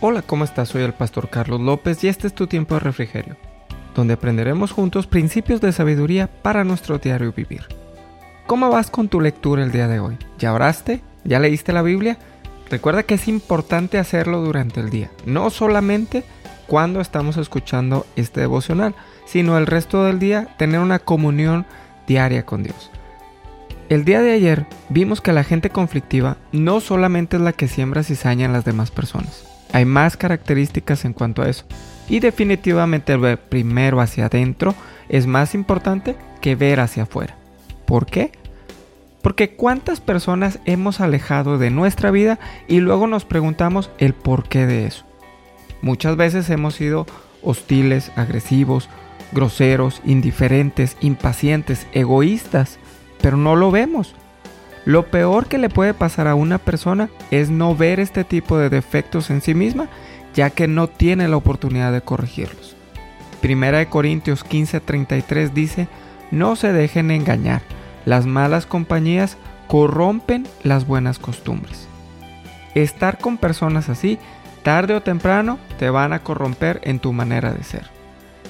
Hola, ¿cómo estás? Soy el pastor Carlos López y este es tu tiempo de refrigerio, donde aprenderemos juntos principios de sabiduría para nuestro diario vivir. ¿Cómo vas con tu lectura el día de hoy? ¿Ya oraste? ¿Ya leíste la Biblia? Recuerda que es importante hacerlo durante el día, no solamente cuando estamos escuchando este devocional, sino el resto del día tener una comunión diaria con Dios. El día de ayer vimos que la gente conflictiva no solamente es la que siembra cizaña en las demás personas, hay más características en cuanto a eso. Y definitivamente ver primero hacia adentro es más importante que ver hacia afuera. ¿Por qué? Porque cuántas personas hemos alejado de nuestra vida y luego nos preguntamos el porqué de eso. Muchas veces hemos sido hostiles, agresivos, groseros, indiferentes, impacientes, egoístas, pero no lo vemos. Lo peor que le puede pasar a una persona es no ver este tipo de defectos en sí misma, ya que no tiene la oportunidad de corregirlos. Primera de Corintios 15:33 dice, no se dejen engañar, las malas compañías corrompen las buenas costumbres. Estar con personas así, tarde o temprano, te van a corromper en tu manera de ser.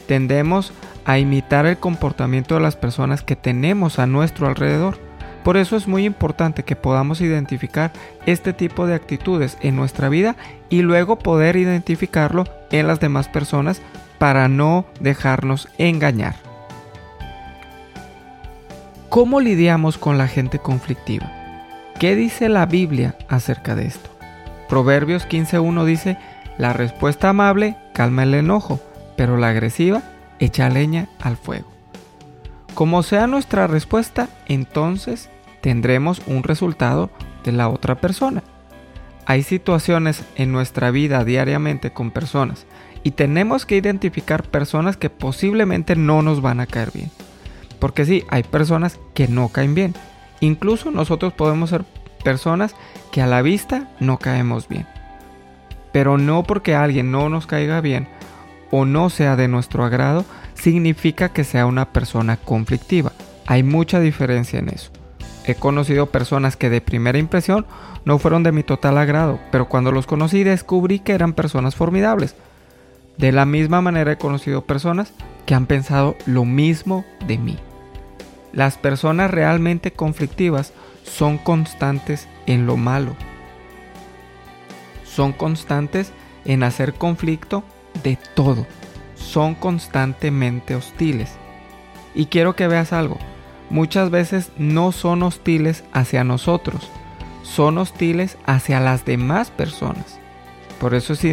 Tendemos a imitar el comportamiento de las personas que tenemos a nuestro alrededor. Por eso es muy importante que podamos identificar este tipo de actitudes en nuestra vida y luego poder identificarlo en las demás personas para no dejarnos engañar. ¿Cómo lidiamos con la gente conflictiva? ¿Qué dice la Biblia acerca de esto? Proverbios 15.1 dice, la respuesta amable calma el enojo, pero la agresiva echa leña al fuego. Como sea nuestra respuesta, entonces tendremos un resultado de la otra persona. Hay situaciones en nuestra vida diariamente con personas y tenemos que identificar personas que posiblemente no nos van a caer bien. Porque sí, hay personas que no caen bien. Incluso nosotros podemos ser personas que a la vista no caemos bien. Pero no porque alguien no nos caiga bien o no sea de nuestro agrado, significa que sea una persona conflictiva. Hay mucha diferencia en eso. He conocido personas que de primera impresión no fueron de mi total agrado, pero cuando los conocí descubrí que eran personas formidables. De la misma manera he conocido personas que han pensado lo mismo de mí. Las personas realmente conflictivas son constantes en lo malo. Son constantes en hacer conflicto de todo. Son constantemente hostiles. Y quiero que veas algo muchas veces no son hostiles hacia nosotros, son hostiles hacia las demás personas. Por eso es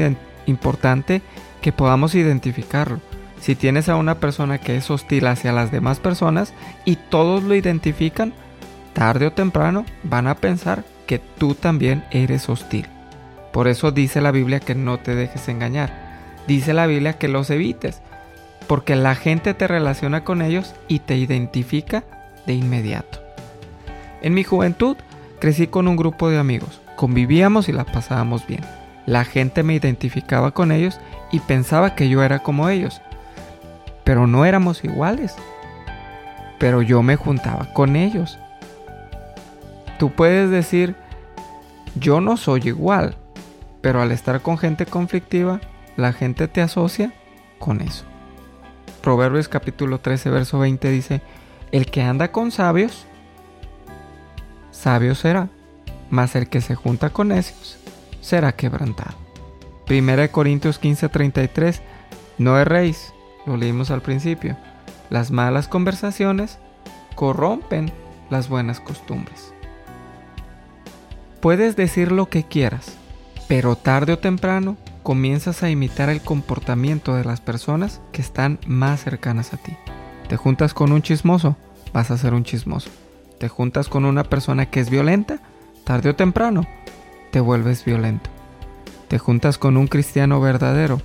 importante que podamos identificarlo. Si tienes a una persona que es hostil hacia las demás personas y todos lo identifican, tarde o temprano van a pensar que tú también eres hostil. Por eso dice la Biblia que no te dejes engañar. Dice la Biblia que los evites, porque la gente te relaciona con ellos y te identifica de inmediato. En mi juventud crecí con un grupo de amigos, convivíamos y la pasábamos bien. La gente me identificaba con ellos y pensaba que yo era como ellos, pero no éramos iguales. Pero yo me juntaba con ellos. Tú puedes decir, yo no soy igual, pero al estar con gente conflictiva, la gente te asocia con eso. Proverbios capítulo 13, verso 20 dice, el que anda con sabios, sabio será, mas el que se junta con necios será quebrantado. Primera de Corintios 15:33, no erréis, lo leímos al principio, las malas conversaciones corrompen las buenas costumbres. Puedes decir lo que quieras, pero tarde o temprano comienzas a imitar el comportamiento de las personas que están más cercanas a ti. Te juntas con un chismoso, vas a ser un chismoso. Te juntas con una persona que es violenta, tarde o temprano, te vuelves violento. Te juntas con un cristiano verdadero,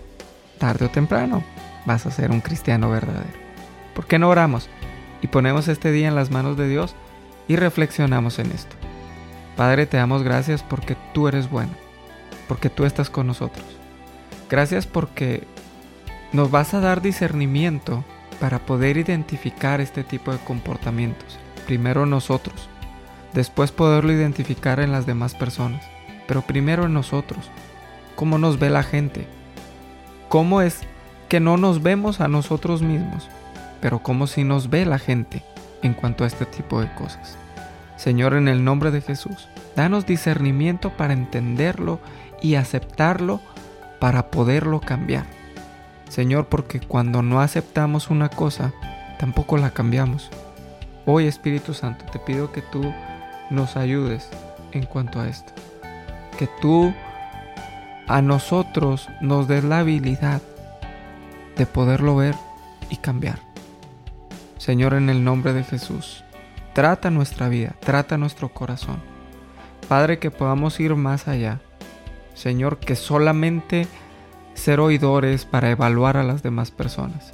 tarde o temprano, vas a ser un cristiano verdadero. ¿Por qué no oramos y ponemos este día en las manos de Dios y reflexionamos en esto? Padre, te damos gracias porque tú eres bueno, porque tú estás con nosotros. Gracias porque nos vas a dar discernimiento para poder identificar este tipo de comportamientos. Primero nosotros, después poderlo identificar en las demás personas, pero primero en nosotros. cómo nos ve la gente, cómo es que no nos vemos a nosotros mismos, pero cómo si nos ve la gente en cuanto a este tipo de cosas. Señor, en el nombre de Jesús, danos discernimiento para entenderlo y aceptarlo para poderlo cambiar. Señor, porque cuando no aceptamos una cosa, tampoco la cambiamos. Hoy Espíritu Santo, te pido que tú nos ayudes en cuanto a esto. Que tú a nosotros nos des la habilidad de poderlo ver y cambiar. Señor, en el nombre de Jesús, trata nuestra vida, trata nuestro corazón. Padre, que podamos ir más allá. Señor, que solamente ser oidores para evaluar a las demás personas,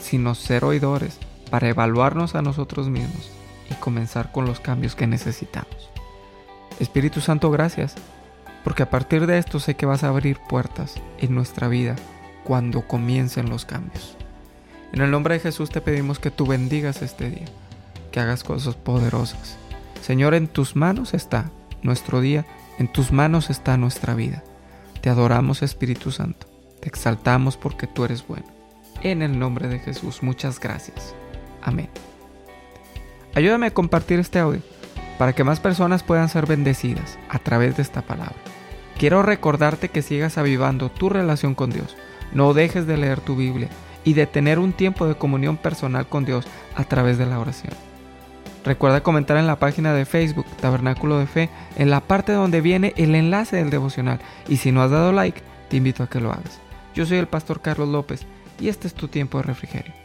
sino ser oidores para evaluarnos a nosotros mismos y comenzar con los cambios que necesitamos. Espíritu Santo, gracias, porque a partir de esto sé que vas a abrir puertas en nuestra vida cuando comiencen los cambios. En el nombre de Jesús te pedimos que tú bendigas este día, que hagas cosas poderosas. Señor, en tus manos está nuestro día, en tus manos está nuestra vida. Te adoramos Espíritu Santo, te exaltamos porque tú eres bueno. En el nombre de Jesús, muchas gracias. Amén. Ayúdame a compartir este audio para que más personas puedan ser bendecidas a través de esta palabra. Quiero recordarte que sigas avivando tu relación con Dios. No dejes de leer tu Biblia y de tener un tiempo de comunión personal con Dios a través de la oración. Recuerda comentar en la página de Facebook Tabernáculo de Fe en la parte donde viene el enlace del devocional y si no has dado like, te invito a que lo hagas. Yo soy el pastor Carlos López y este es tu tiempo de refrigerio.